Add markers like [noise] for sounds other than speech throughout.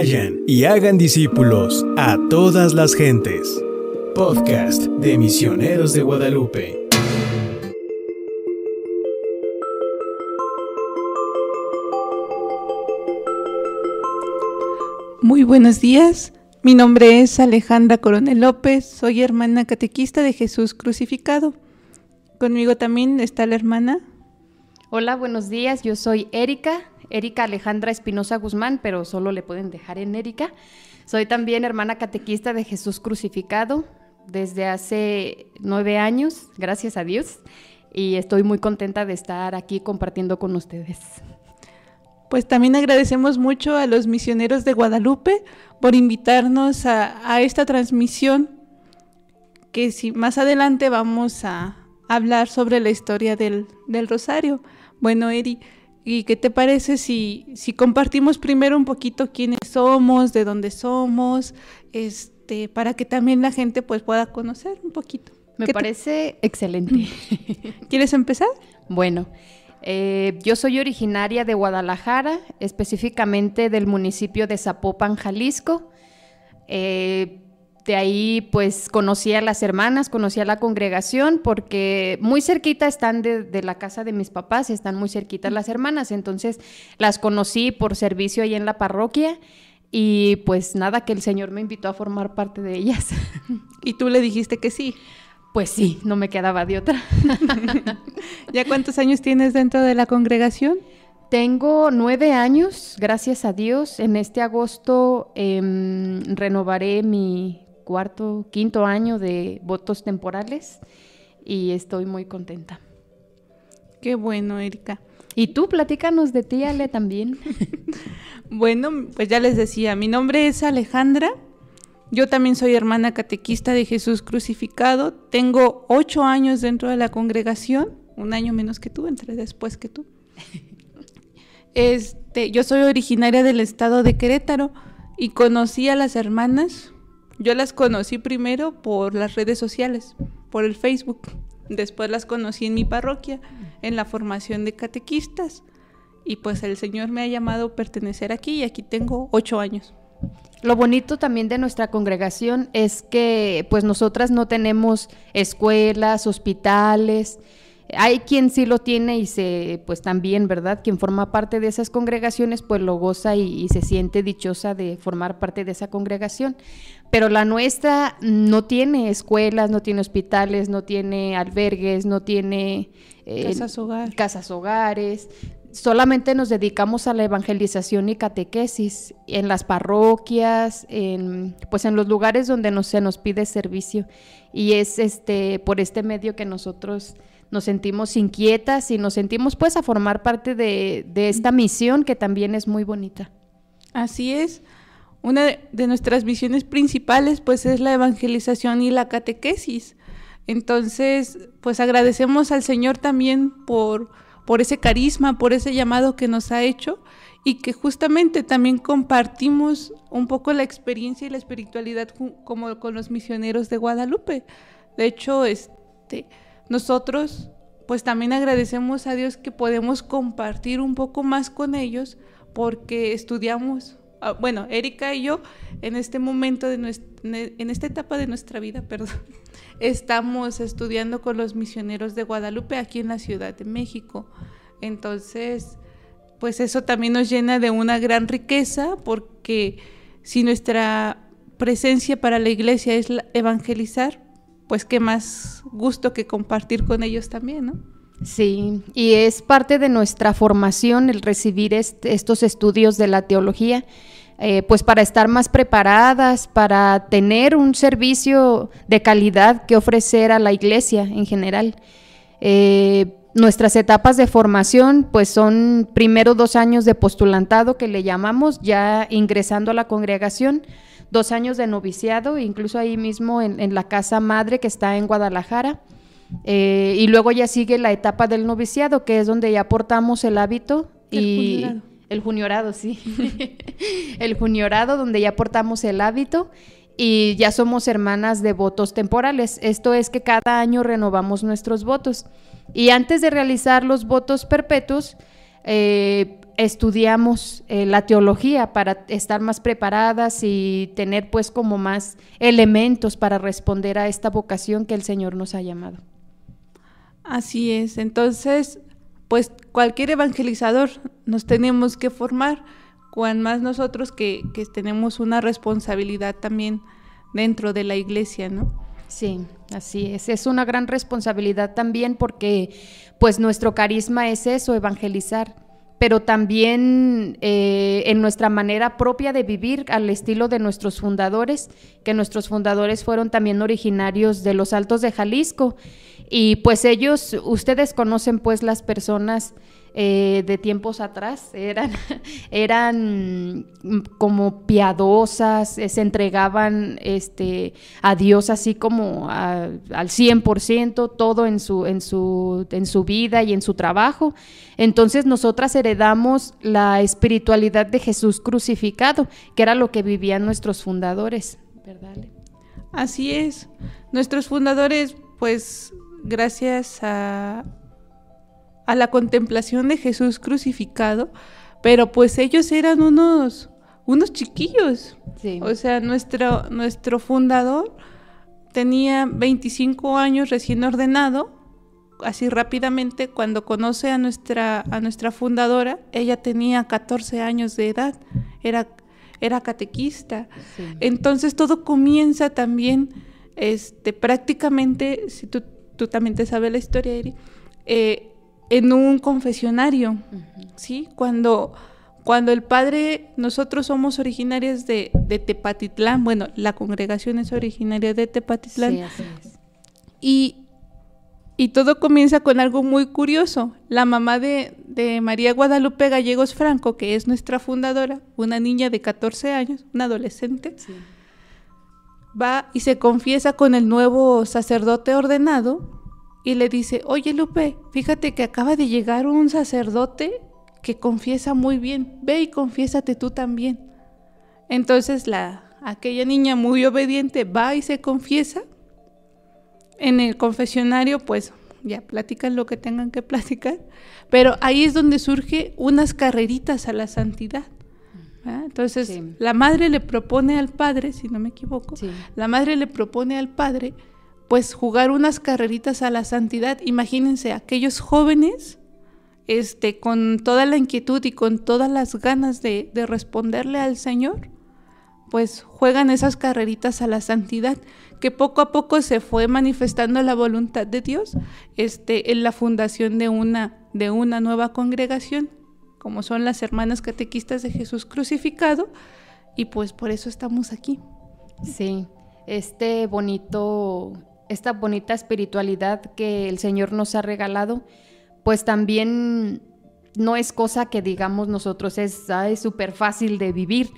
Vayan y hagan discípulos a todas las gentes. Podcast de Misioneros de Guadalupe. Muy buenos días. Mi nombre es Alejandra Coronel López. Soy hermana catequista de Jesús crucificado. Conmigo también está la hermana. Hola, buenos días. Yo soy Erika, Erika Alejandra Espinosa Guzmán, pero solo le pueden dejar en Erika. Soy también hermana catequista de Jesús crucificado desde hace nueve años, gracias a Dios, y estoy muy contenta de estar aquí compartiendo con ustedes. Pues también agradecemos mucho a los misioneros de Guadalupe por invitarnos a, esta transmisión, que si más adelante vamos a hablar sobre la historia del, Rosario. Bueno, Eri, ¿y qué te parece si, si compartimos primero un poquito quiénes somos, de dónde somos, este, para que también la gente pues pueda conocer un poquito? Me parece [laughs] excelente. ¿Quieres empezar? Bueno, eh, yo soy originaria de Guadalajara, específicamente del municipio de Zapopan, Jalisco. Eh, de ahí pues conocí a las hermanas, conocí a la congregación, porque muy cerquita están de, la casa de mis papás, están muy cerquitas las hermanas, entonces las conocí por servicio ahí en la parroquia y pues nada, que el Señor me invitó a formar parte de ellas. [laughs] ¿Y tú le dijiste que sí? Pues sí, no me quedaba de otra. [laughs] ¿Ya cuántos años tienes dentro de la congregación? Tengo nueve años, gracias a Dios. En este agosto em, renovaré mi cuarto, quinto año de votos temporales y estoy muy contenta. Qué bueno, Erika. Y tú, platícanos de ti, Ale, también. [laughs] bueno, pues ya les decía, mi nombre es Alejandra. Yo también soy hermana catequista de Jesús crucificado. Tengo ocho años dentro de la congregación, un año menos que tú, entré después que tú. [laughs] Este, yo soy originaria del estado de Querétaro y conocí a las hermanas. Yo las conocí primero por las redes sociales, por el Facebook. Después las conocí en mi parroquia, en la formación de catequistas. Y pues el Señor me ha llamado a pertenecer aquí y aquí tengo ocho años. Lo bonito también de nuestra congregación es que pues nosotras no tenemos escuelas, hospitales. Hay quien sí lo tiene y se, pues también, ¿verdad? Quien forma parte de esas congregaciones, pues lo goza y, se siente dichosa de formar parte de esa congregación. Pero la nuestra no tiene escuelas, no tiene hospitales, no tiene albergues, no tiene eh, casas, hogar. casas hogares solamente nos dedicamos a la evangelización y catequesis en las parroquias, en, pues en los lugares donde se nos pide servicio. Y es este, por este medio que nosotros nos sentimos inquietas y nos sentimos pues a formar parte de, esta misión que también es muy bonita. Así es. Una de, nuestras misiones principales pues es la evangelización y la catequesis. Entonces, pues agradecemos al Señor también por por ese carisma, por ese llamado que nos ha hecho y que justamente también compartimos un poco la experiencia y la espiritualidad como con los misioneros de Guadalupe. De hecho, este, nosotros pues también agradecemos a Dios que podemos compartir un poco más con ellos porque estudiamos, bueno, Erika y yo en este momento de nuestra, en esta etapa de nuestra vida, [laughs] perdón, estamos estudiando con los misioneros de Guadalupe aquí en la Ciudad de México. Entonces, pues eso también nos llena de una gran riqueza porque si nuestra presencia para la iglesia es evangelizar, pues qué más gusto que compartir con ellos también, ¿no? Sí, y es parte de nuestra formación el recibir estos estudios de la teología eh, pues para estar más preparadas, para tener un servicio de calidad que ofrecer a la iglesia en general. Eh, nuestras etapas de formación pues son primero dos años de postulantado que le llamamos ya ingresando a la congregación, dos años de noviciado, incluso ahí mismo en, la casa madre que está en Guadalajara. Eh, y luego ya sigue la etapa del noviciado, que es donde ya portamos el hábito y el juniorado, sí. [laughs] el juniorado, donde ya portamos el hábito y ya somos hermanas de votos temporales. Esto es que cada año renovamos nuestros votos. Y antes de realizar los votos perpetuos, eh, estudiamos eh, la teología para estar más preparadas y tener pues como más elementos para responder a esta vocación que el Señor nos ha llamado. Así es, entonces pues cualquier evangelizador nos tenemos que formar, cuan más nosotros que, que tenemos una responsabilidad también dentro de la iglesia, ¿no? Sí, así es. Es una gran responsabilidad también porque pues nuestro carisma es eso, evangelizar pero también eh, en nuestra manera propia de vivir al estilo de nuestros fundadores, que nuestros fundadores fueron también originarios de los Altos de Jalisco. Y pues ellos, ustedes conocen pues las personas eh, de tiempos atrás, eran, [laughs] eran como piadosas, eh, se entregaban este, a Dios así como al 100%, todo en su, en, su, en su vida y en su trabajo. Entonces nosotras heredamos la espiritualidad de Jesús crucificado, que era lo que vivían nuestros fundadores, ¿verdad? Así es. Nuestros fundadores, pues gracias a, a la contemplación de Jesús crucificado, pero pues ellos eran unos, unos chiquillos. O sea, nuestro, nuestro fundador tenía 25 años recién ordenado, así rápidamente, cuando conoce a nuestra, a nuestra fundadora, ella tenía 14 años de edad, era, era catequista. Entonces todo comienza también, este, prácticamente, si tú, tú también te sabes la historia, Eri, eh, en un confesionario, ¿sí? Cuando, cuando el padre, nosotros somos originarios de, Tepatitlán, bueno, la congregación es originaria de Tepatitlán. Sí, así es. Y, todo comienza con algo muy curioso. La mamá de, María Guadalupe Gallegos Franco, que es nuestra fundadora, una niña de 14 años, una adolescente, va y se confiesa con el nuevo sacerdote ordenado y le dice, oye Lupe, fíjate que acaba de llegar un sacerdote que confiesa muy bien, ve y confiésate tú también. Entonces la, aquella niña muy obediente va y se confiesa. En el confesionario, pues ya platican lo que tengan que platicar, pero ahí es donde surge unas carreritas a la santidad. Entonces, la madre le propone al padre, si no me equivoco, la madre le propone al padre pues jugar unas carreritas a la santidad. Imagínense aquellos jóvenes este, con toda la inquietud y con todas las ganas de, responderle al Señor, pues juegan esas carreritas a la santidad, que poco a poco se fue manifestando la voluntad de Dios este, en la fundación de una, de una nueva congregación, como son las hermanas catequistas de Jesús crucificado, y pues por eso estamos aquí. Sí, este bonito esta bonita espiritualidad que el Señor nos ha regalado, pues también no es cosa que digamos nosotros es súper fácil de vivir,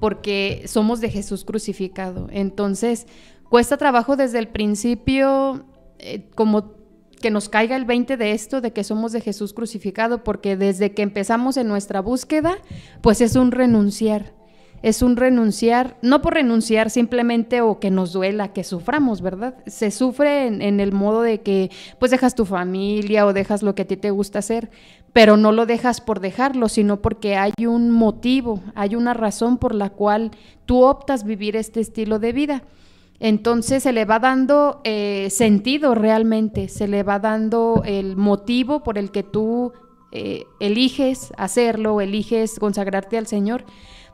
porque somos de Jesús crucificado. Entonces, cuesta trabajo desde el principio, eh, como que nos caiga el 20 de esto, de que somos de Jesús crucificado, porque desde que empezamos en nuestra búsqueda, pues es un renunciar es un renunciar, no por renunciar simplemente o que nos duela, que suframos, ¿verdad? Se sufre en, el modo de que pues dejas tu familia o dejas lo que a ti te gusta hacer, pero no lo dejas por dejarlo, sino porque hay un motivo, hay una razón por la cual tú optas vivir este estilo de vida. Entonces se le va dando eh, sentido realmente, se le va dando el motivo por el que tú eh, eliges hacerlo, eliges consagrarte al Señor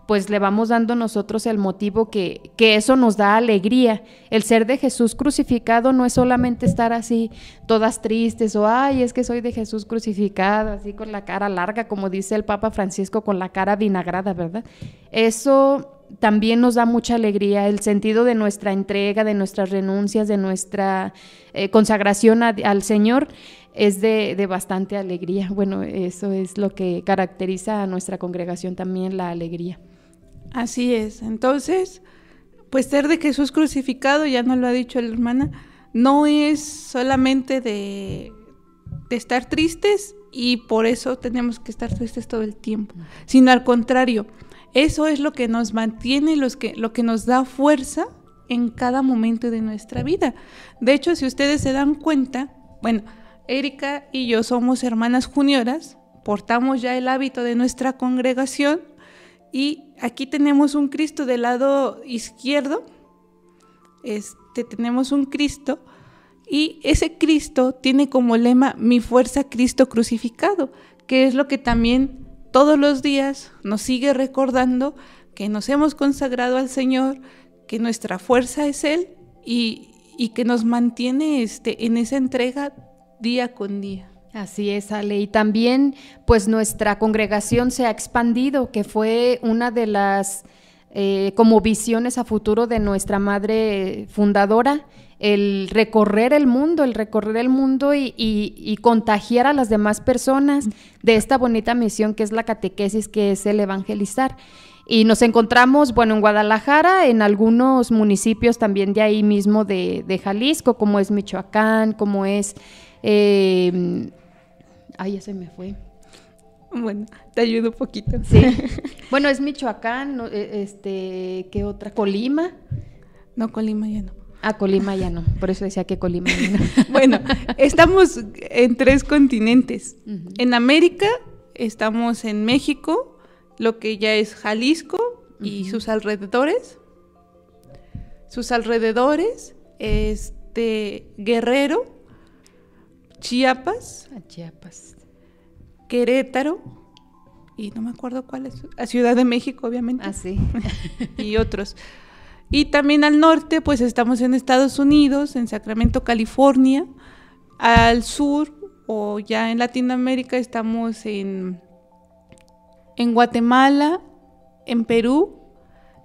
pues le vamos dando nosotros el motivo que, que, eso nos da alegría. El ser de Jesús crucificado no es solamente estar así todas tristes o, ay, es que soy de Jesús crucificado, así con la cara larga, como dice el Papa Francisco, con la cara vinagrada, ¿verdad? Eso también nos da mucha alegría, el sentido de nuestra entrega, de nuestras renuncias, de nuestra eh, consagración al Señor es de, de, bastante alegría. Bueno, eso es lo que caracteriza a nuestra congregación también, la alegría. Así es. Entonces, pues ser de Jesús crucificado, ya nos lo ha dicho la hermana, no es solamente de, estar tristes y por eso tenemos que estar tristes todo el tiempo, sino al contrario, eso es lo que nos mantiene, los que, lo que nos da fuerza en cada momento de nuestra vida. De hecho, si ustedes se dan cuenta, bueno, Erika y yo somos hermanas junioras, portamos ya el hábito de nuestra congregación y aquí tenemos un Cristo del lado izquierdo. Este, tenemos un Cristo y ese Cristo tiene como lema mi fuerza Cristo crucificado, que es lo que también todos los días nos sigue recordando que nos hemos consagrado al Señor, que nuestra fuerza es Él y, que nos mantiene este, en esa entrega día con día. Así es, Ale. Y también, pues nuestra congregación se ha expandido, que fue una de las eh, como visiones a futuro de nuestra madre fundadora, el recorrer el mundo, el recorrer el mundo y, contagiar a las demás personas de esta bonita misión que es la catequesis, que es el evangelizar. Y nos encontramos, bueno, en Guadalajara, en algunos municipios también de ahí mismo de, de Jalisco, como es Michoacán, como es... Eh, ay, ya se me fue. Bueno, te ayudo un poquito. Sí. [laughs] bueno, es Michoacán, e, este, ¿qué otra? Colima. No, Colima ya no. Ah, Colima ya no, por eso decía que Colima ya no. [laughs] bueno, estamos en tres continentes. En América estamos en México, lo que ya es Jalisco y sus alrededores. Sus alrededores, este, Guerrero, Chiapas. A Chiapas. Querétaro y no me acuerdo cuál es, a Ciudad de México, obviamente. Ah, sí. [laughs] y otros. Y también al norte, pues estamos en Estados Unidos, en Sacramento, California. Al sur, o ya en Latinoamérica, estamos en, en Guatemala, en Perú,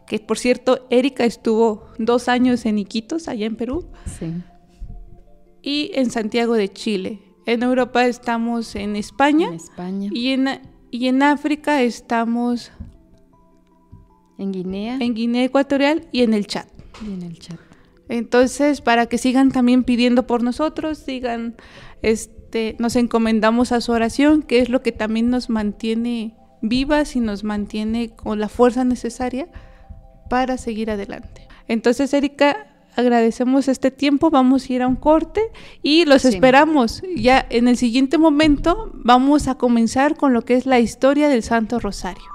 que por cierto, Erika estuvo dos años en Iquitos, allá en Perú. Sí. Y en Santiago de Chile. En Europa estamos en España. En España. Y en, y en África estamos... En Guinea. En Guinea Ecuatorial y en el chat. Y en el chat. Entonces, para que sigan también pidiendo por nosotros, sigan, este, nos encomendamos a su oración, que es lo que también nos mantiene vivas y nos mantiene con la fuerza necesaria para seguir adelante. Entonces, Erika, agradecemos este tiempo, vamos a ir a un corte y los esperamos. Ya en el siguiente momento vamos a comenzar con lo que es la historia del Santo Rosario.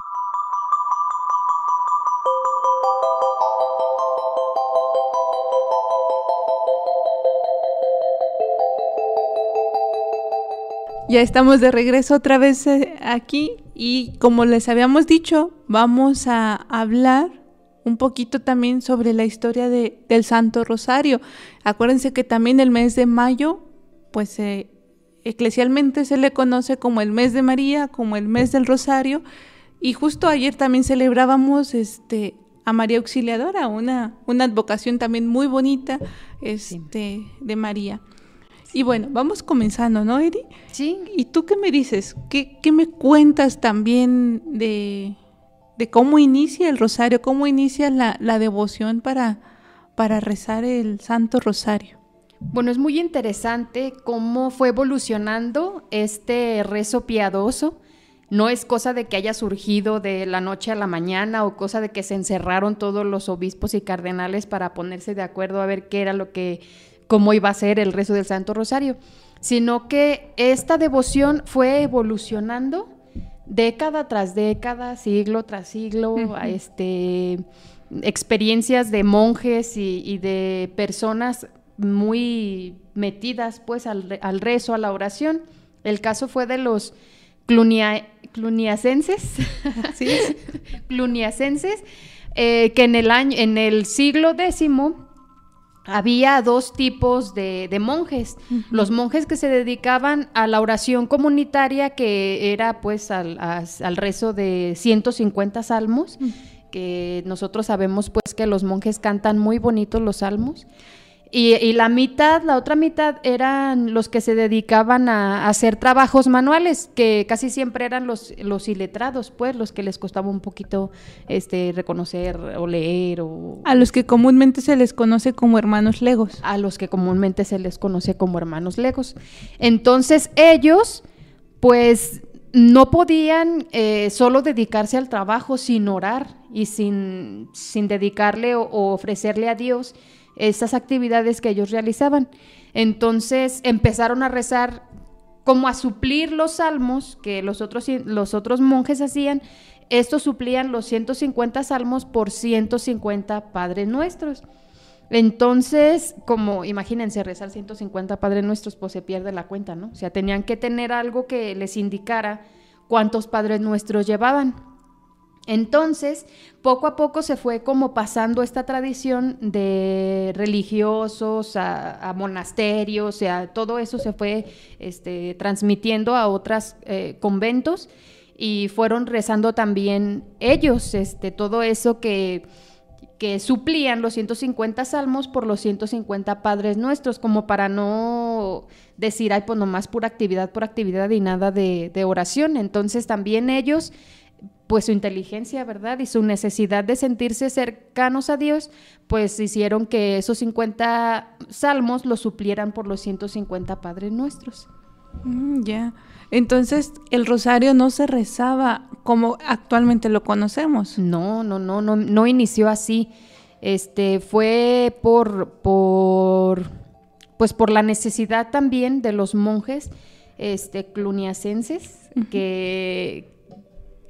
Ya estamos de regreso otra vez eh, aquí y como les habíamos dicho, vamos a hablar un poquito también sobre la historia de, del Santo Rosario. Acuérdense que también el mes de mayo, pues eh, eclesialmente se le conoce como el mes de María, como el mes del Rosario, y justo ayer también celebrábamos este, a María Auxiliadora, una, una advocación también muy bonita este, de María. Y bueno, vamos comenzando, ¿no, Eri? Sí. ¿Y tú qué me dices? ¿Qué, qué me cuentas también de, de cómo inicia el rosario, cómo inicia la, devoción para, para rezar el Santo Rosario. Bueno, es muy interesante cómo fue evolucionando este rezo piadoso. No es cosa de que haya surgido de la noche a la mañana o cosa de que se encerraron todos los obispos y cardenales para ponerse de acuerdo a ver qué era lo que, cómo iba a ser el rezo del Santo Rosario, sino que esta devoción fue evolucionando década tras década, siglo tras siglo, este, experiencias de monjes y, de personas muy metidas pues al, rezo, a la oración. El caso fue de los cluniacenses, [laughs] cluniacenses, eh, que en el año, en el siglo X había dos tipos de, monjes. Los monjes que se dedicaban a la oración comunitaria, que era pues al, rezo de 150 salmos, que nosotros sabemos pues que los monjes cantan muy bonitos los salmos. Y, la mitad, la otra mitad eran los que se dedicaban a, hacer trabajos manuales, que casi siempre eran los, los iletrados, pues, los que les costaba un poquito este, reconocer o leer. O... A los que comúnmente se les conoce como hermanos legos. A los que comúnmente se les conoce como hermanos legos. Entonces ellos, pues, no podían eh, solo dedicarse al trabajo sin orar y sin, sin dedicarle o ofrecerle a Dios esas actividades que ellos realizaban. Entonces empezaron a rezar como a suplir los salmos que los otros, los otros monjes hacían, estos suplían los 150 salmos por 150 Padres Nuestros. Entonces, como imagínense rezar 150 Padres Nuestros, pues se pierde la cuenta, ¿no? O sea, tenían que tener algo que les indicara cuántos Padres Nuestros llevaban. Entonces, poco a poco se fue como pasando esta tradición de religiosos a, monasterios, o sea, todo eso se fue este, transmitiendo a otros eh, conventos y fueron rezando también ellos, este, todo eso que, que suplían los 150 salmos por los 150 padres nuestros, como para no decir, ay, pues nomás pura actividad, por actividad y nada de, de oración. Entonces también ellos pues su inteligencia, ¿verdad? Y su necesidad de sentirse cercanos a Dios, pues hicieron que esos 50 salmos los suplieran por los 150 Padres Nuestros. Mm, ya. Entonces, el rosario no se rezaba como actualmente lo conocemos. No, no, no, no, no inició así. Este fue por, por, pues por la necesidad también de los monjes este, cluniacenses que,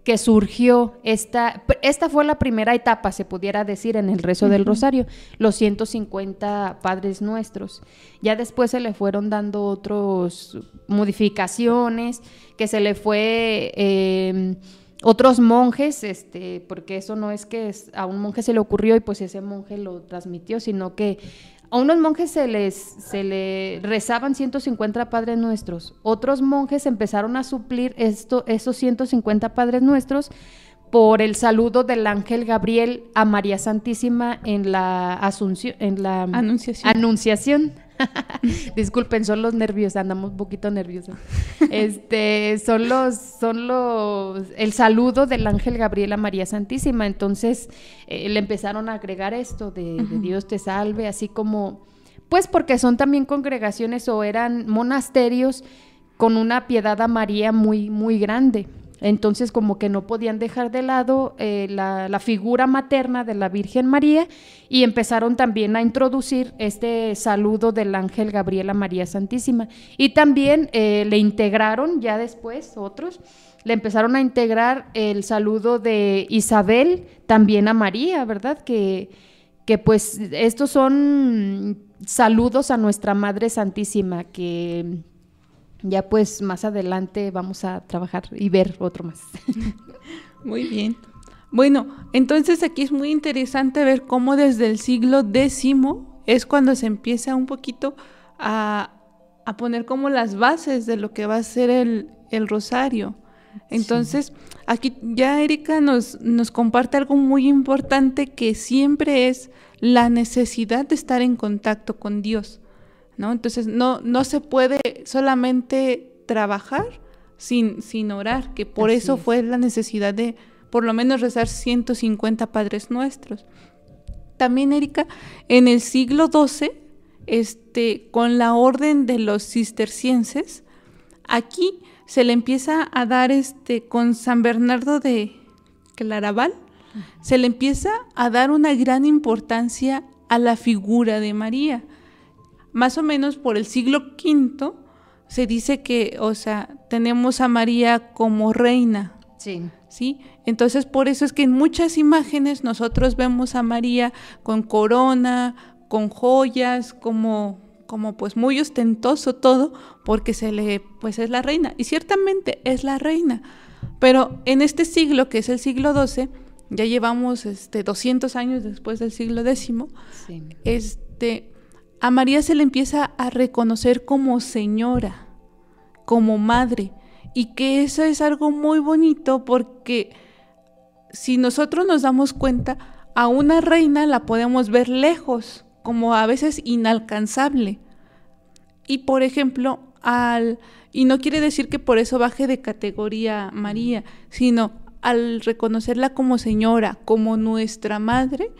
que surgió esta, esta fue la primera etapa, se pudiera decir, en el rezo del rosario, los 150 padres nuestros. Ya después se le fueron dando otras modificaciones, que se le fue... Em, otros monjes, este, porque eso no es que a un monje se le ocurrió y pues ese monje lo transmitió, sino que a unos monjes se les se le rezaban 150 Padres Nuestros. Otros monjes empezaron a suplir esto, esos 150 Padres Nuestros por el saludo del ángel Gabriel a María Santísima en la asunción, en la anunciación. anunciación. [laughs] Disculpen, son los nervios, andamos un poquito nerviosos. Este, son los, son los, el saludo del ángel Gabriel a María Santísima. Entonces, eh, le empezaron a agregar esto de, de Dios te salve, así como, pues porque son también congregaciones o eran monasterios con una piedad a María muy, muy grande. Entonces como que no podían dejar de lado eh, la, figura materna de la Virgen María y empezaron también a introducir este saludo del ángel Gabriel a María Santísima. Y también eh, le integraron ya después otros, le empezaron a integrar el saludo de Isabel también a María, ¿verdad? Que, que pues estos son saludos a nuestra Madre Santísima que ya pues más adelante vamos a trabajar y ver otro más. [laughs] Muy bien. Bueno, entonces aquí es muy interesante ver cómo desde el siglo X es cuando se empieza un poquito a, poner como las bases de lo que va a ser el, rosario. Entonces, aquí ya Erika nos, nos comparte algo muy importante que siempre es la necesidad de estar en contacto con Dios. ¿No? Entonces no, no se puede solamente trabajar sin, sin orar, que por eso fue la necesidad de por lo menos rezar 150 Padres Nuestros. También, Erika, en el siglo XII, este, con la orden de los cistercienses, aquí se le empieza a dar este, con San Bernardo de Claraval, se le empieza a dar una gran importancia a la figura de María más o menos por el siglo V se dice que, o sea, tenemos a María como reina. Sí. ¿Sí? Entonces, por eso es que en muchas imágenes nosotros vemos a María con corona, con joyas, como como pues muy ostentoso todo, porque se le pues es la reina y ciertamente es la reina. Pero en este siglo, que es el siglo XII, ya llevamos este 200 años después del siglo X, este a María se le empieza a reconocer como señora, como madre, y que eso es algo muy bonito porque si nosotros nos damos cuenta, a una reina la podemos ver lejos, como a veces inalcanzable. Y por ejemplo, al y no quiere decir que por eso baje de categoría María, sino al reconocerla como señora, como nuestra madre,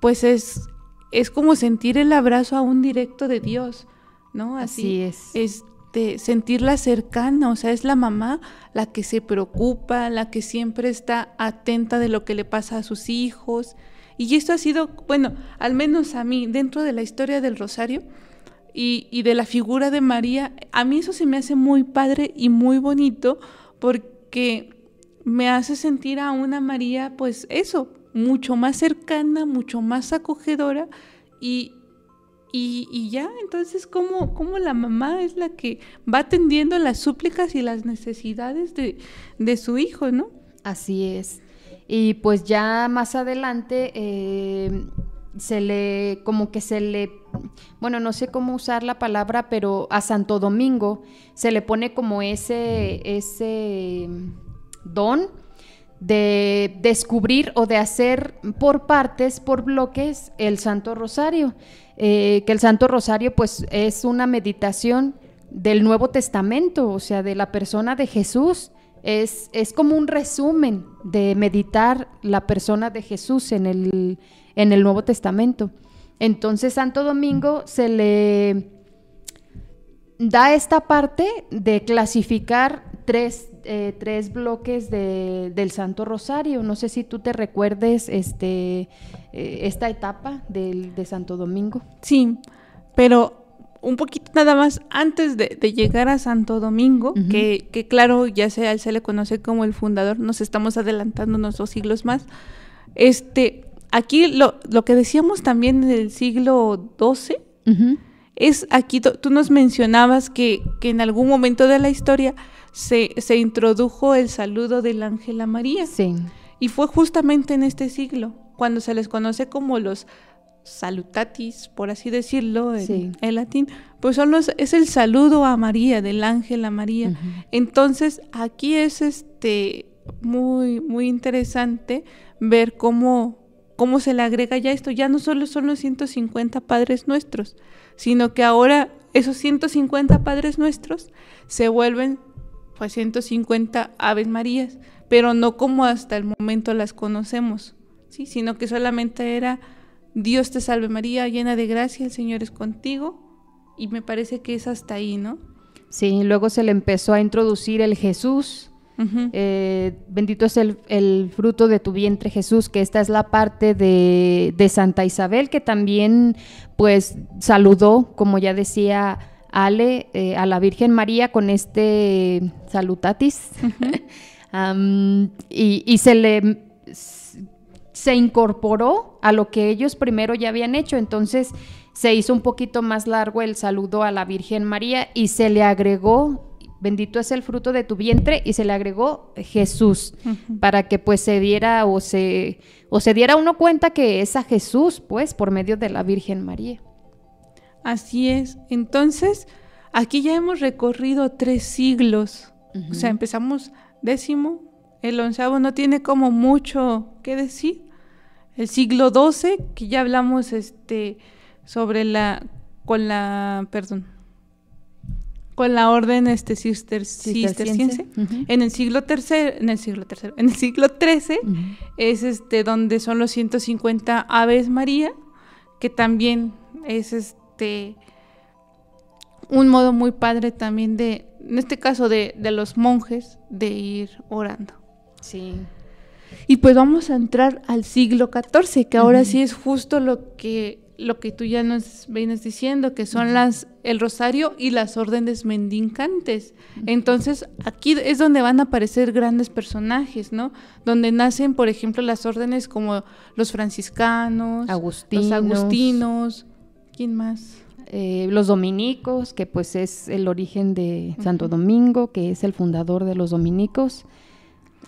pues es es como sentir el abrazo aún directo de Dios, ¿no? Así, es. Este, sentirla cercana, o sea, es la mamá la que se preocupa, la que siempre está atenta de lo que le pasa a sus hijos. Y esto ha sido, bueno, al menos a mí, dentro de la historia del Rosario, y, y de la figura de María, a mí eso se me hace muy padre y muy bonito porque me hace sentir a una María, pues eso, mucho más cercana, mucho más acogedora y, y, ya, entonces, ¿cómo, ¿cómo, la mamá es la que va atendiendo las súplicas y las necesidades de, de su hijo, ¿no? Así es. Y pues ya más adelante eh, se le, como que se le, bueno, no sé cómo usar la palabra, pero a Santo Domingo se le pone como ese, ese don de descubrir o de hacer por partes, por bloques, el Santo Rosario. Eh, que el Santo Rosario pues es una meditación del Nuevo Testamento, o sea, de la persona de Jesús. Es, es como un resumen de meditar la persona de Jesús en el, en el Nuevo Testamento. Entonces Santo Domingo se le da esta parte de clasificar tres eh, tres bloques de, del Santo Rosario. No sé si tú te recuerdes este, eh, esta etapa del, de Santo Domingo. Sí, pero un poquito nada más antes de, llegar a Santo Domingo, que, que, claro, ya sea él se le conoce como el fundador, nos estamos adelantando unos dos siglos más. Este, aquí lo, lo que decíamos también del siglo XII, es aquí, tú nos mencionabas que, que en algún momento de la historia se, se introdujo el saludo del ángel a María. Sí. Y fue justamente en este siglo, cuando se les conoce como los salutatis, por así decirlo, en, latín, pues son es el saludo a María, del ángel a María. Entonces, aquí es este muy, muy interesante ver cómo, cómo se le agrega ya esto. Ya no solo son los 150 padres nuestros, sino que ahora esos 150 padres nuestros se vuelven 150 Aves Marías, pero no como hasta el momento las conocemos, ¿sí? sino que solamente era Dios te salve María, llena de gracia, el Señor es contigo, y me parece que es hasta ahí, ¿no? Sí, luego se le empezó a introducir el Jesús. Eh, bendito es el, fruto de tu vientre Jesús, que esta es la parte de, de Santa Isabel, que también pues saludó, como ya decía Ale, eh, a la Virgen María con este salutatis. [laughs] y, se le se incorporó a lo que ellos primero ya habían hecho. Entonces se hizo un poquito más largo el saludo a la Virgen María y se le agregó bendito es el fruto de tu vientre y se le agregó Jesús para que pues se diera o se o se diera uno cuenta que es a Jesús pues por medio de la Virgen María. Así es. Entonces, aquí ya hemos recorrido tres siglos. O sea, empezamos décimo, el onceavo no tiene como mucho que decir. El siglo XII, que ya hablamos este, sobre la, con la, perdón, con la orden este cisterciense. En el siglo tercero, en el siglo tercero, en el siglo XIII es este donde son los 150 Aves María, que también es este este, un modo muy padre también de, en este caso de, los monjes, de ir orando. Sí. Y pues vamos a entrar al siglo XIV, que ahora sí es justo lo que, lo que tú ya nos vienes diciendo, que son las, el rosario y las órdenes mendicantes. Entonces, aquí es donde van a aparecer grandes personajes, ¿no? Donde nacen, por ejemplo, las órdenes como los franciscanos, agustinos. los agustinos, ¿Quién más? Eh, los dominicos, que pues es el origen de Santo Domingo, que es el fundador de los dominicos.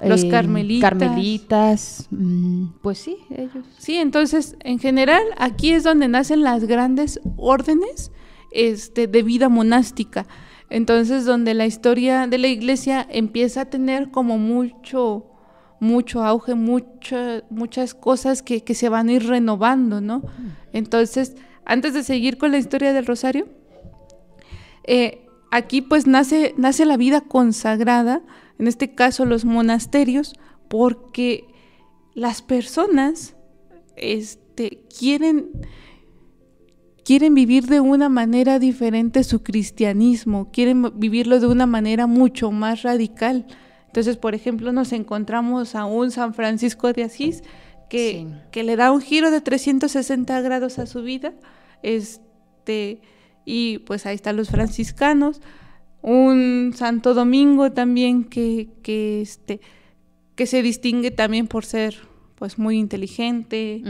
Los eh, carmelitas. Carmelitas, mm, pues sí, ellos. Sí, entonces, en general, aquí es donde nacen las grandes órdenes este, de vida monástica. Entonces, donde la historia de la iglesia empieza a tener como mucho, mucho auge, muchas cosas que, que, se van a ir renovando, ¿no? Entonces, antes de seguir con la historia del rosario, eh, aquí pues nace, nace la vida consagrada, en este caso los monasterios, porque las personas este, quieren, quieren vivir de una manera diferente su cristianismo, quieren vivirlo de una manera mucho más radical. Entonces, por ejemplo, nos encontramos a un San Francisco de Asís que, le da un giro de 360 grados a su vida, este, y pues ahí están los franciscanos, un Santo Domingo también que, que, este, que se distingue también por ser pues muy inteligente,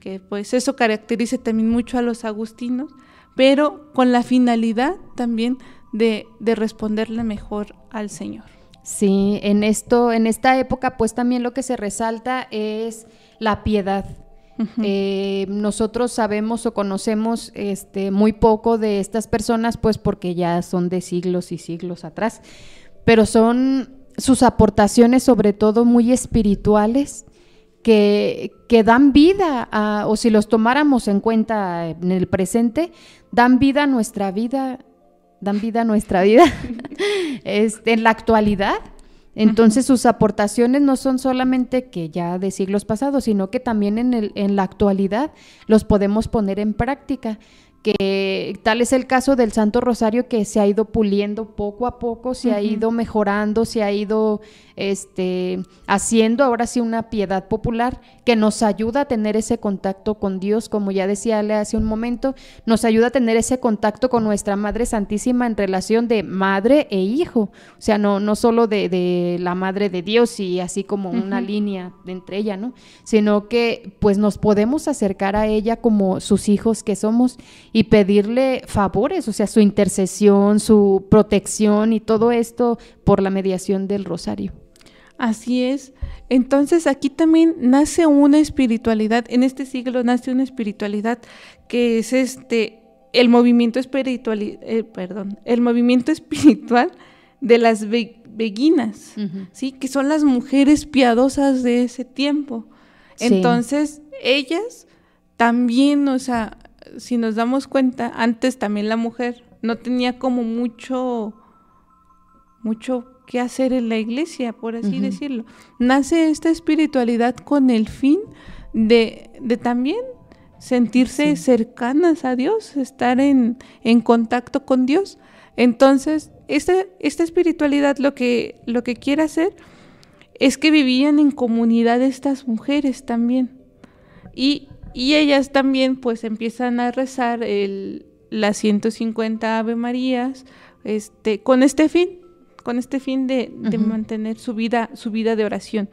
que pues eso caracteriza también mucho a los agustinos, pero con la finalidad también de, de responderle mejor al Señor. Sí, en esto, en esta época, pues también lo que se resalta es la piedad. Eh, nosotros sabemos o conocemos este, muy poco de estas personas, pues porque ya son de siglos y siglos atrás, pero son sus aportaciones sobre todo muy espirituales que, que dan vida, a, o si los tomáramos en cuenta en el presente, dan vida a nuestra vida dan vida a nuestra vida [laughs] este, en la actualidad. Entonces sus aportaciones no son solamente que ya de siglos pasados, sino que también en, el, en la actualidad los podemos poner en práctica que tal es el caso del Santo Rosario que se ha ido puliendo poco a poco, se ha ido mejorando, se ha ido este, haciendo ahora sí una piedad popular que nos ayuda a tener ese contacto con Dios, como ya decía Ale hace un momento, nos ayuda a tener ese contacto con nuestra Madre Santísima en relación de madre e hijo, o sea, no, no solo de, la Madre de Dios y así como una línea entre ella, ¿no? Sino que pues nos podemos acercar a ella como sus hijos que somos y pedirle favores, o sea, su intercesión, su protección y todo esto por la mediación del rosario. Así es. Entonces aquí también nace una espiritualidad, en este siglo nace una espiritualidad que es este el movimiento espiritual, eh, perdón, el movimiento [laughs] espiritual de las beguinas, ¿sí? Que son las mujeres piadosas de ese tiempo. Entonces, ellas también, o sea, si nos damos cuenta, antes también la mujer no tenía como mucho mucho qué hacer en la iglesia, por así decirlo. Nace esta espiritualidad con el fin de, también sentirse cercanas a Dios, estar en, contacto con Dios. Entonces, esta, esta espiritualidad lo que, lo que quiere hacer es que vivían en comunidad estas mujeres también. Y, ellas también pues empiezan a rezar el, las 150 Ave Marías este, con este fin, con este fin de, mantener su vida, su vida de oración.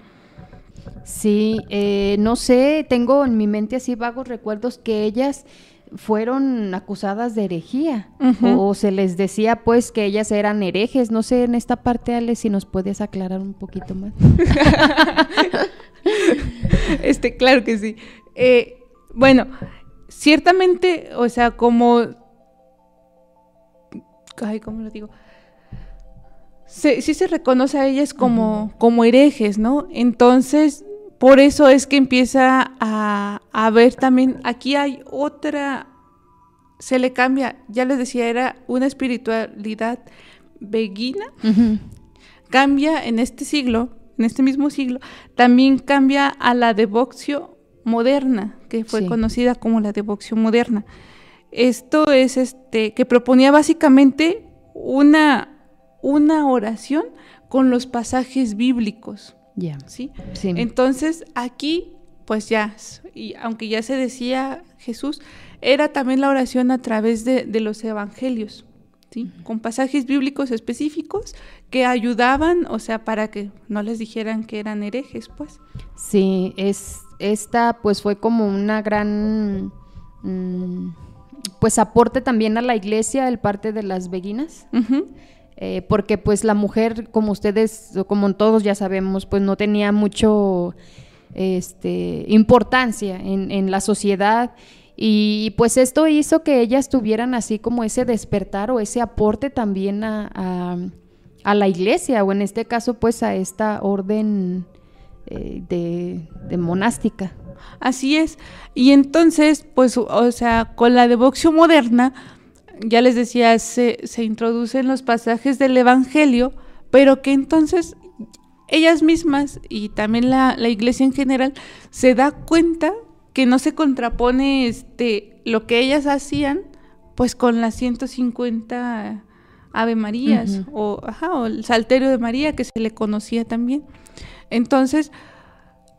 Sí, eh, no sé, tengo en mi mente así vagos recuerdos que ellas fueron acusadas de herejía o, se les decía pues que ellas eran herejes. No sé, en esta parte, Ale, si nos puedes aclarar un poquito más. [laughs] este, claro que sí. Eh, bueno, ciertamente, o sea, como... Ay, ¿cómo lo digo? Sí se reconoce a ellas como, como herejes, ¿no? Entonces, por eso es que empieza a, a ver también, aquí hay otra, se le cambia, ya les decía, era una espiritualidad beguina, cambia en este siglo, en este mismo siglo, también cambia a la devoción moderna, que fue conocida como la devoción moderna. Esto es este que proponía básicamente una una oración con los pasajes bíblicos. Ya. ¿sí? Entonces, aquí, pues ya, y aunque ya se decía Jesús, era también la oración a través de, los evangelios. ¿Sí? con pasajes bíblicos específicos que ayudaban, o sea, para que no les dijeran que eran herejes, pues. Sí, es esta pues fue como una gran mm, pues aporte también a la iglesia el parte de las beguinas. Eh, porque pues la mujer, como ustedes, como todos ya sabemos, pues no tenía mucho este, importancia en, la sociedad y pues esto hizo que ellas tuvieran así como ese despertar o ese aporte también a, la iglesia o en este caso pues a esta orden eh, de, de, monástica. Así es. Y entonces pues o sea con la devoción moderna ya les decía, se, se introducen los pasajes del Evangelio, pero que entonces ellas mismas y también la, iglesia en general se da cuenta que no se contrapone este, lo que ellas hacían pues con las 150 Ave Marías o, o el Salterio de María que se le conocía también. Entonces,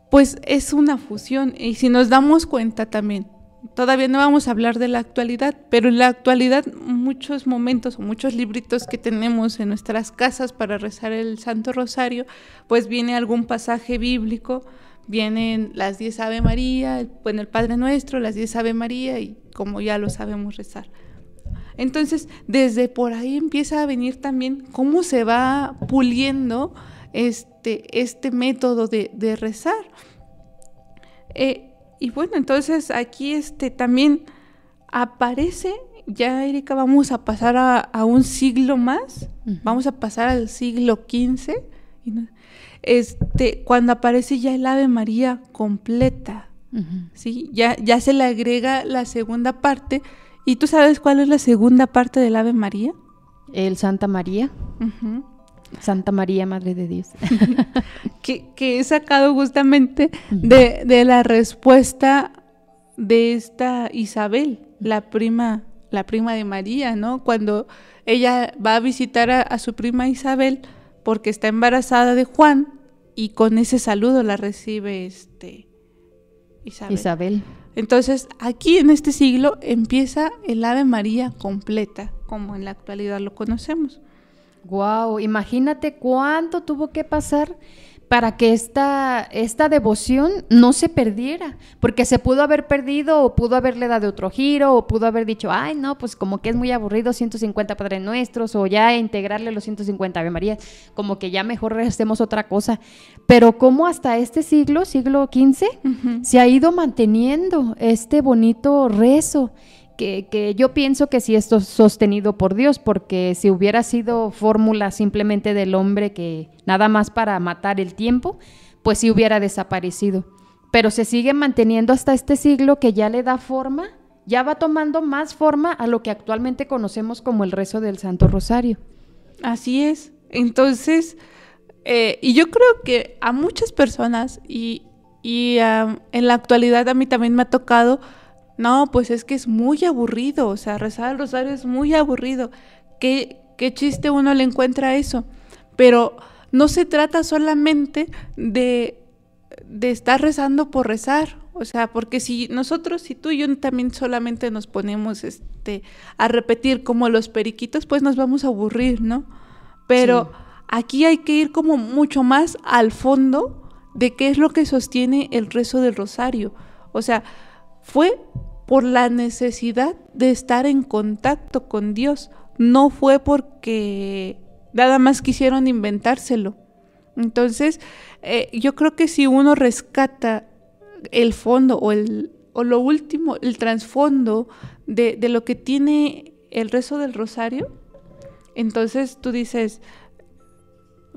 pues es una fusión y si nos damos cuenta también, todavía no vamos a hablar de la actualidad, pero en la actualidad muchos momentos o muchos libritos que tenemos en nuestras casas para rezar el Santo Rosario, pues viene algún pasaje bíblico, vienen las 10 Ave María, bueno, el Padre Nuestro, las 10 Ave María y como ya lo sabemos rezar. Entonces, desde por ahí empieza a venir también cómo se va puliendo este, este método de, de rezar. Eh, y bueno, entonces aquí este también aparece, ya Erika, vamos a pasar a, un siglo más, vamos a pasar al siglo XV, este, cuando aparece ya el Ave María completa, ¿sí? ya, ya se le agrega la segunda parte, ¿y tú sabes cuál es la segunda parte del Ave María? El Santa María. Santa María, Madre de Dios. [laughs] que, he sacado justamente de, la respuesta de esta Isabel, la prima, la prima de María, ¿no? Cuando ella va a visitar a, su prima Isabel porque está embarazada de Juan y con ese saludo la recibe este Isabel. Isabel. Entonces, aquí en este siglo empieza el Ave María completa, como en la actualidad lo conocemos. Wow, imagínate cuánto tuvo que pasar para que esta, esta devoción no se perdiera, porque se pudo haber perdido o pudo haberle dado otro giro o pudo haber dicho, ay no, pues como que es muy aburrido 150 Padres Nuestros o ya integrarle los 150 Ave María, como que ya mejor hacemos otra cosa. Pero como hasta este siglo, siglo XV, se ha ido manteniendo este bonito rezo que, yo pienso que sí esto es sostenido por Dios, porque si hubiera sido fórmula simplemente del hombre que nada más para matar el tiempo, pues sí hubiera desaparecido. Pero se sigue manteniendo hasta este siglo que ya le da forma, ya va tomando más forma a lo que actualmente conocemos como el rezo del Santo Rosario. Así es. Entonces, eh, y yo creo que a muchas personas, y, en la actualidad a mí también me ha tocado, no, pues es que es muy aburrido, o sea, rezar el rosario es muy aburrido. ¿Qué, qué chiste uno le encuentra a eso? Pero no se trata solamente de, de estar rezando por rezar, o sea, porque si nosotros, si tú y yo también solamente nos ponemos este, a repetir como los periquitos, pues nos vamos a aburrir, ¿no? Pero aquí hay que ir como mucho más al fondo de qué es lo que sostiene el rezo del rosario. O sea, fue por la necesidad de estar en contacto con Dios, no fue porque nada más quisieron inventárselo. Entonces, eh, yo creo que si uno rescata el fondo o, el, o lo último, el trasfondo de, de lo que tiene el rezo del rosario, entonces tú dices,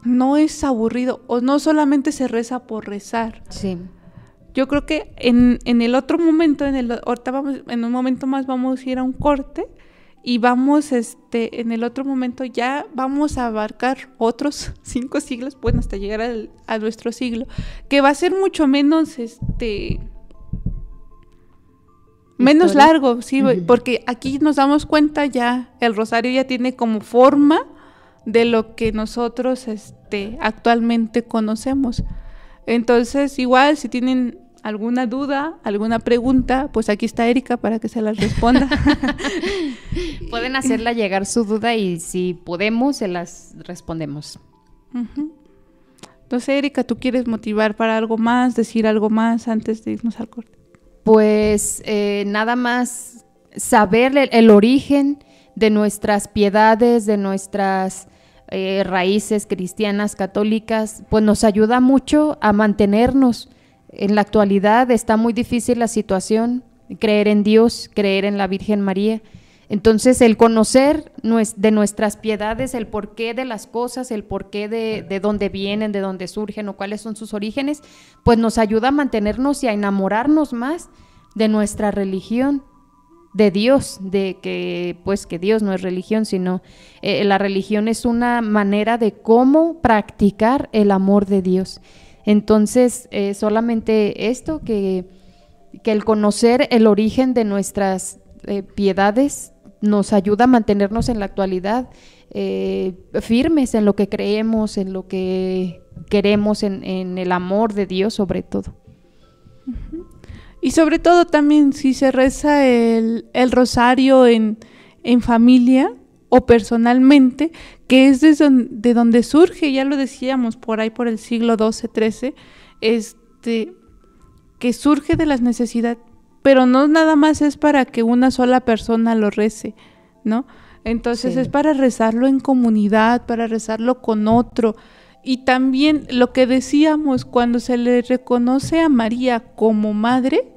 no es aburrido o no solamente se reza por rezar. Sí yo creo que en, el otro momento, en el ahorita vamos, en un momento más vamos a ir a un corte y vamos, este, en el otro momento ya vamos a abarcar otros [laughs] cinco siglos, bueno, hasta llegar a nuestro siglo, que va a ser mucho menos, este, menos largo, sí, porque aquí nos damos cuenta ya, el rosario ya tiene como forma de lo que nosotros, este, actualmente conocemos. Entonces, igual, si tienen alguna duda, alguna pregunta, pues aquí está Erika para que se las responda. [laughs] Pueden hacerla llegar su duda y si podemos, se las respondemos. Entonces, Erika, ¿tú quieres motivar para algo más, decir algo más antes de irnos al corte? Pues eh, nada más saber el, origen de nuestras piedades, de nuestras eh, raíces cristianas, católicas, pues nos ayuda mucho a mantenernos en la actualidad está muy difícil la situación, creer en Dios, creer en la Virgen María. Entonces, el conocer de nuestras piedades, el porqué de las cosas, el porqué de, de dónde vienen, de dónde surgen o cuáles son sus orígenes, pues nos ayuda a mantenernos y a enamorarnos más de nuestra religión, de Dios, de que pues que Dios no es religión, sino eh, la religión es una manera de cómo practicar el amor de Dios. Entonces, eh, solamente esto, que, el conocer el origen de nuestras eh, piedades nos ayuda a mantenernos en la actualidad firmes en lo que creemos, en lo que queremos, en, el amor de Dios sobre todo. Y sobre todo también si se reza el, el rosario en, en familia, o personalmente, que es de donde, surge, ya lo decíamos, por ahí por el siglo XII, XIII, este, que surge de las necesidades, pero no nada más es para que una sola persona lo rece, ¿no? Entonces es para rezarlo en comunidad, para rezarlo con otro. Y también lo que decíamos, cuando se le reconoce a María como madre,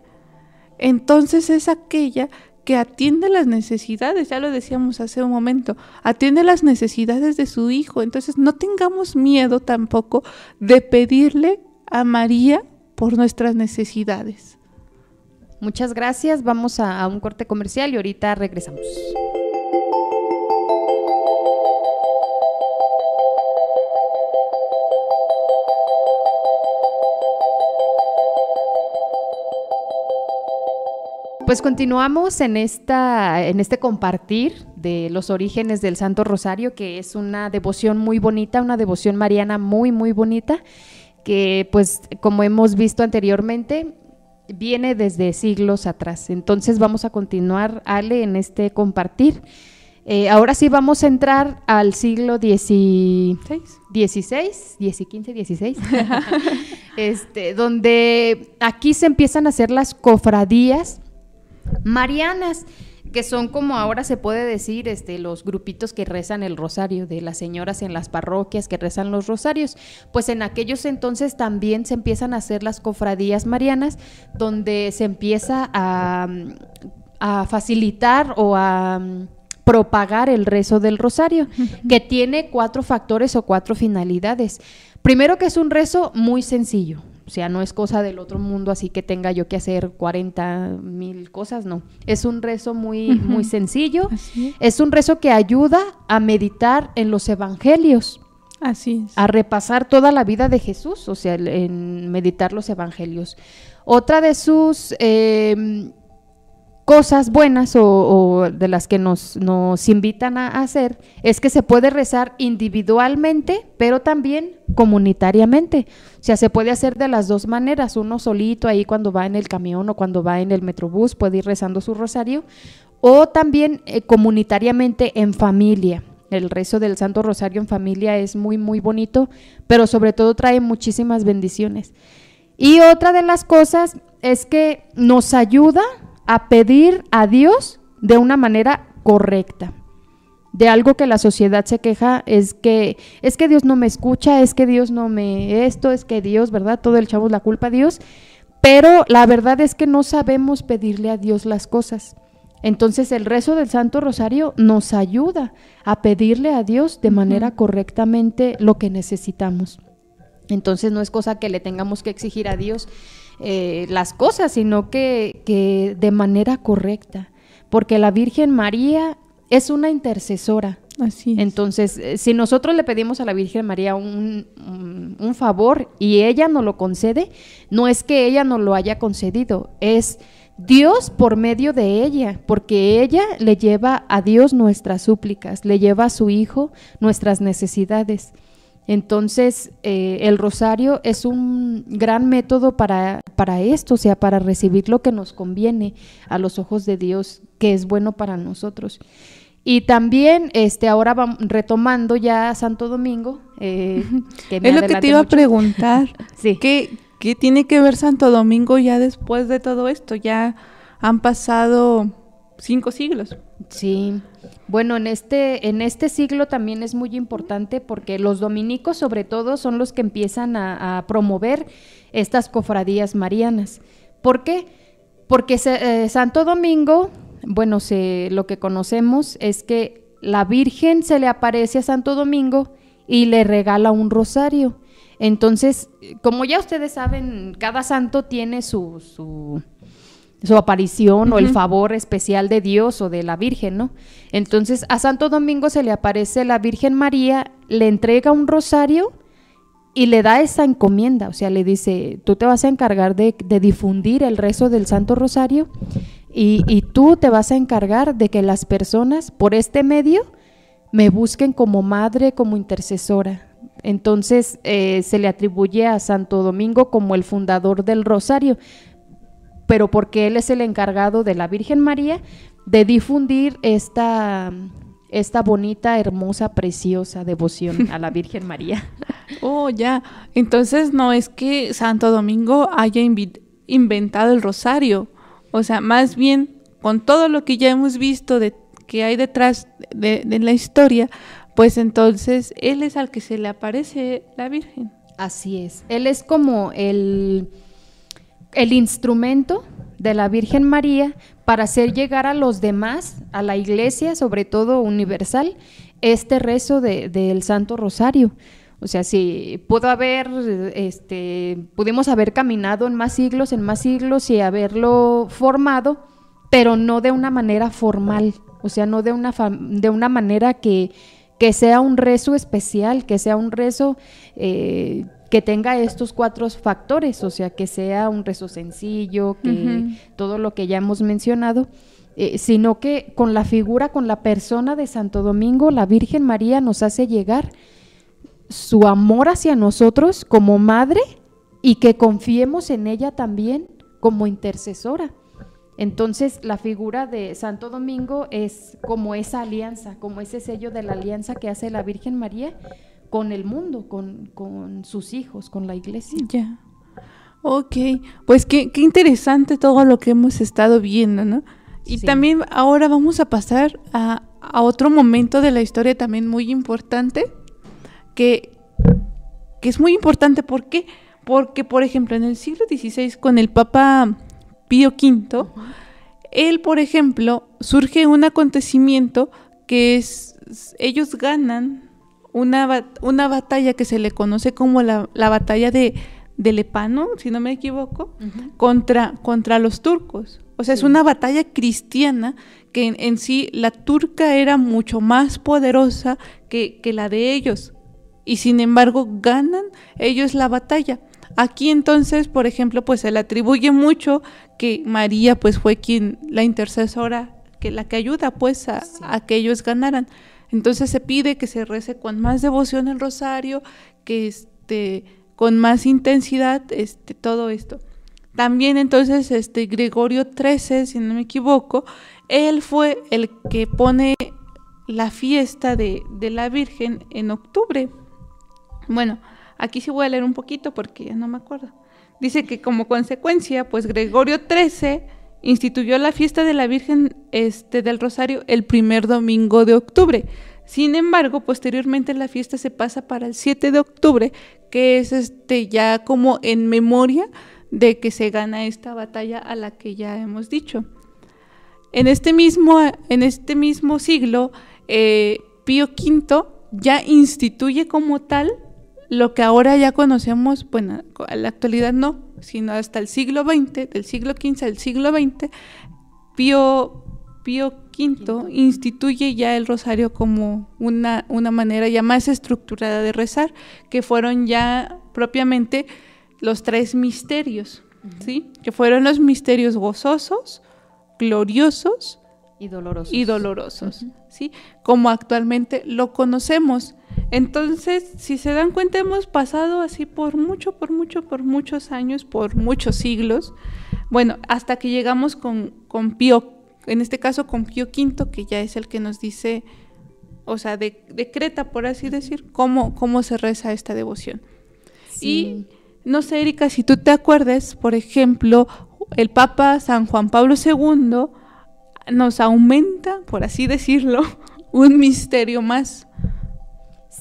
entonces es aquella que atiende las necesidades, ya lo decíamos hace un momento, atiende las necesidades de su hijo. Entonces no tengamos miedo tampoco de pedirle a María por nuestras necesidades. Muchas gracias, vamos a, a un corte comercial y ahorita regresamos. Pues continuamos en esta en este compartir de los orígenes del Santo Rosario, que es una devoción muy bonita, una devoción mariana muy muy bonita, que pues como hemos visto anteriormente viene desde siglos atrás. Entonces vamos a continuar Ale en este compartir. Eh, ahora sí vamos a entrar al siglo XVI, XVI, XV, XVI, este, donde aquí se empiezan a hacer las cofradías marianas, que son como ahora se puede decir, este, los grupitos que rezan el rosario, de las señoras en las parroquias que rezan los rosarios. Pues en aquellos entonces también se empiezan a hacer las cofradías marianas, donde se empieza a, a facilitar o a propagar el rezo del rosario, que tiene cuatro factores o cuatro finalidades. Primero que es un rezo muy sencillo, o sea, no es cosa del otro mundo, así que tenga yo que hacer 40 mil cosas, no. Es un rezo muy, muy sencillo. Es. un rezo que ayuda a meditar en los evangelios. Así es. A repasar toda la vida de Jesús, o sea, en meditar los evangelios. Otra de sus eh, cosas buenas o, de las que nos, nos invitan a hacer es que se puede rezar individualmente, pero también comunitariamente. O sea, se puede hacer de las dos maneras, uno solito ahí cuando va en el camión o cuando va en el metrobús puede ir rezando su rosario, o también eh, comunitariamente en familia. El rezo del Santo Rosario en familia es muy, muy bonito, pero sobre todo trae muchísimas bendiciones. Y otra de las cosas es que nos ayuda a pedir a Dios de una manera correcta. De algo que la sociedad se queja es que es que Dios no me escucha, es que Dios no me esto, es que Dios, ¿verdad? Todo el chavo es la culpa a Dios, pero la verdad es que no sabemos pedirle a Dios las cosas. Entonces el rezo del Santo Rosario nos ayuda a pedirle a Dios de manera correctamente lo que necesitamos. Entonces no es cosa que le tengamos que exigir a Dios eh, las cosas, sino que, de manera correcta, porque la Virgen María es una intercesora. Así Entonces, eh, si nosotros le pedimos a la Virgen María un, un, favor y ella nos lo concede, no es que ella nos lo haya concedido, es Dios por medio de ella, porque ella le lleva a Dios nuestras súplicas, le lleva a su Hijo nuestras necesidades. Entonces, eh, el rosario es un gran método para, para esto, o sea, para recibir lo que nos conviene a los ojos de Dios, que es bueno para nosotros. Y también, este, ahora vamos retomando ya Santo Domingo. Eh, [laughs] es lo que te iba a preguntar. [laughs] sí. ¿Qué, ¿Qué tiene que ver Santo Domingo ya después de todo esto? Ya han pasado cinco siglos. Sí. Bueno, en este, en este siglo también es muy importante porque los dominicos sobre todo son los que empiezan a, promover estas cofradías marianas. ¿Por qué? Porque eh, Santo Domingo, bueno, se, lo que conocemos es que la Virgen se le aparece a Santo Domingo y le regala un rosario. Entonces, como ya ustedes saben, cada santo tiene su, su su aparición o el favor especial de Dios o de la Virgen, ¿no? Entonces a Santo Domingo se le aparece la Virgen María, le entrega un rosario y le da esa encomienda, o sea, le dice, tú te vas a encargar de, difundir el rezo del Santo Rosario y, y, tú te vas a encargar de que las personas por este medio me busquen como madre, como intercesora. Entonces eh, se le atribuye a Santo Domingo como el fundador del Rosario pero porque él es el encargado de la Virgen María de difundir esta, esta bonita, hermosa, preciosa devoción a la Virgen María. [laughs] Oh, ya. Entonces no es que Santo Domingo haya inventado el rosario. O sea, más bien con todo lo que ya hemos visto de que hay detrás de, de la historia, pues entonces él es al que se le aparece la Virgen. Así es. Él es como el, el instrumento de la Virgen María para hacer llegar a los demás, a la iglesia, sobre todo universal, este rezo del Santo Rosario. O sea, si pudo haber, este, pudimos haber caminado en más siglos, en más siglos y haberlo formado, pero no de una manera formal, o sea, no de una, de una manera que, que sea un rezo especial, que sea un rezo eh, que tenga estos cuatro factores, o sea, que sea un rezo sencillo, que todo lo que ya hemos mencionado, eh, sino que con la figura, con la persona de Santo Domingo, la Virgen María nos hace llegar su amor hacia nosotros como madre y que confiemos en ella también como intercesora. Entonces la figura de Santo Domingo es como esa alianza, como ese sello de la alianza que hace la Virgen María con el mundo, con, sus hijos, con la iglesia. Ya. Ok, pues qué, interesante todo lo que hemos estado viendo, ¿no? Y también ahora vamos a pasar a, otro momento de la historia también muy importante, que, que es muy importante, ¿por qué? Porque, por ejemplo, en el siglo XVI, con el Papa Pío V, él, por ejemplo, surge un acontecimiento que es, ellos ganan una, una batalla que se le conoce como la, batalla de, de, Lepano, si no me equivoco, contra, contra los turcos. O sea, es una batalla cristiana que en, sí la turca era mucho más poderosa que, que la de ellos. Y sin embargo ganan ellos la batalla. Aquí entonces, por ejemplo, pues se le atribuye mucho que María pues fue quien, la intercesora, que la que ayuda pues a, a que ellos ganaran. Entonces se pide que se rece con más devoción el rosario, que este, con más intensidad este, todo esto. También entonces este Gregorio XIII, si no me equivoco, él fue el que pone la fiesta de, de la Virgen en octubre. Bueno, aquí sí voy a leer un poquito porque ya no me acuerdo. Dice que como consecuencia, pues Gregorio XIII instituyó la fiesta de la Virgen este, del Rosario el primer domingo de octubre. Sin embargo, posteriormente la fiesta se pasa para el 7 de octubre, que es este ya como en memoria de que se gana esta batalla a la que ya hemos dicho. En este mismo, en este mismo siglo, eh, Pío V ya instituye como tal lo que ahora ya conocemos, bueno, en la actualidad no, sino hasta el siglo XX, del siglo XV al siglo XX, Pío, Pío V instituye ya el rosario como una, una manera ya más estructurada de rezar, que fueron ya propiamente los tres misterios, ¿sí? Que fueron los misterios gozosos, gloriosos y dolorosos. Y dolorosos, ¿sí? Como actualmente lo conocemos. Entonces, si se dan cuenta, hemos pasado así por mucho, por mucho, por muchos años, por muchos siglos. Bueno, hasta que llegamos con, con Pío, en este caso con Pío V, que ya es el que nos dice, o sea, decreta, por así decir, cómo, cómo se reza esta devoción. Y no sé, Erika, si tú te acuerdas, por ejemplo, el Papa San Juan Pablo II nos aumenta, por así decirlo, [laughs] un misterio más.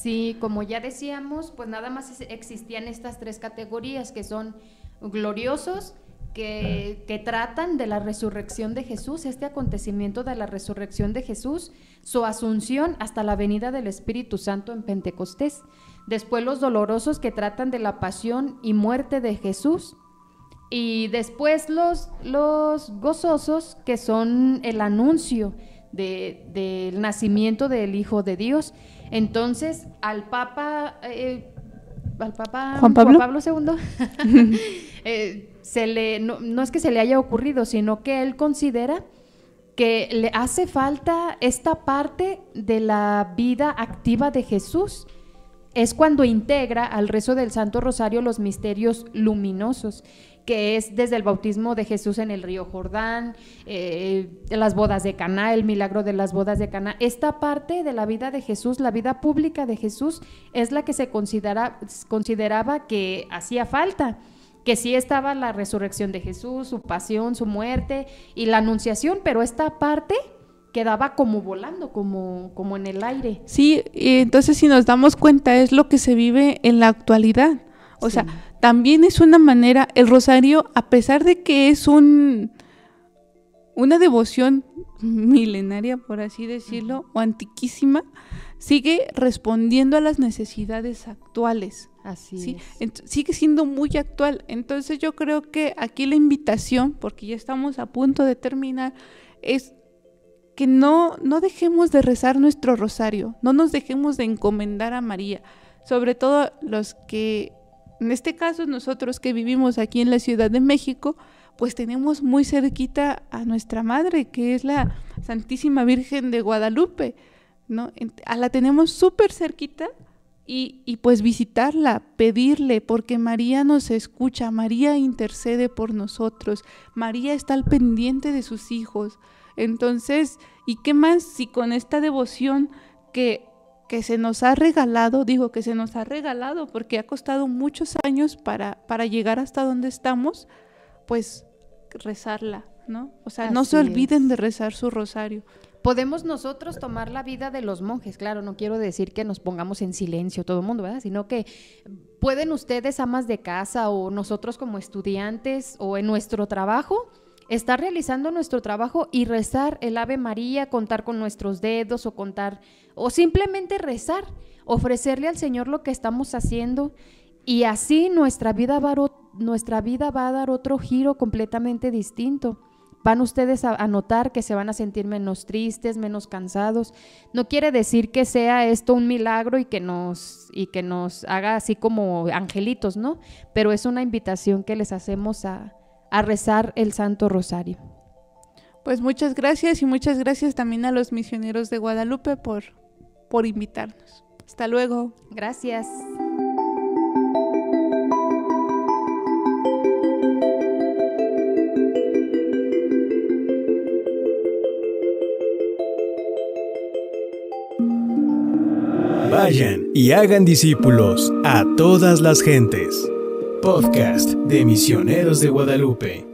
Sí, como ya decíamos, pues nada más existían estas tres categorías que son gloriosos, que, que, tratan de la resurrección de Jesús, este acontecimiento de la resurrección de Jesús, su asunción hasta la venida del Espíritu Santo en Pentecostés. Después los dolorosos que tratan de la pasión y muerte de Jesús. Y después los, los gozosos que son el anuncio del nacimiento del Hijo de Dios. Entonces, al Papa, eh, al Papa Juan Pablo, II, [laughs] [laughs] eh, se le, no, es que se le haya ocurrido, sino que él considera que le hace falta esta parte de la vida activa de Jesús. Es cuando integra al rezo del Santo Rosario los misterios luminosos, que es desde el bautismo de Jesús en el río Jordán, eh, las bodas de Caná, el milagro de las bodas de Caná. Esta parte de la vida de Jesús, la vida pública de Jesús, es la que se considera, consideraba que hacía falta que sí estaba la resurrección de Jesús, su pasión, su muerte y la anunciación, pero esta parte quedaba como volando, como, como en el aire. Sí, y entonces si nos damos cuenta es lo que se vive en la actualidad. O sea, también es una manera, el rosario, a pesar de que es un una devoción milenaria, por así decirlo, o antiquísima, sigue respondiendo a las necesidades actuales. Así sigue siendo muy actual. Entonces yo creo que aquí la invitación, porque ya estamos a punto de terminar, es que no, no dejemos de rezar nuestro rosario, no nos dejemos de encomendar a María, sobre todo los que, en este caso nosotros que vivimos aquí en la Ciudad de México, pues tenemos muy cerquita a nuestra madre, que es la Santísima Virgen de Guadalupe, ¿no? La tenemos súper cerquita y, y, pues visitarla, pedirle, porque María nos escucha, María intercede por nosotros, María está al pendiente de sus hijos. Entonces, ¿y qué más si con esta devoción que, que se nos ha regalado, digo que se nos ha regalado porque ha costado muchos años para, para llegar hasta donde estamos, pues rezarla, ¿no? O sea, no se olviden de rezar su rosario. Podemos nosotros tomar la vida de los monjes, claro, no quiero decir que nos pongamos en silencio todo el mundo, ¿verdad? Sino que pueden ustedes, amas de casa o nosotros como estudiantes o en nuestro trabajo, estar realizando nuestro trabajo y rezar el Ave María, contar con nuestros dedos o contar, o simplemente rezar, ofrecerle al Señor lo que estamos haciendo y así nuestra vida va a, nuestra vida va a dar otro giro completamente distinto. Van ustedes a, notar que se van a sentir menos tristes, menos cansados. No quiere decir que sea esto un milagro y que nos y que nos haga así como angelitos, ¿no? Pero es una invitación que les hacemos a, a rezar el Santo Rosario. Pues muchas gracias y muchas gracias también a los misioneros de Guadalupe por, por invitarnos. Hasta luego. Gracias. Vayan y hagan discípulos a todas las gentes. Podcast de Misioneros de Guadalupe.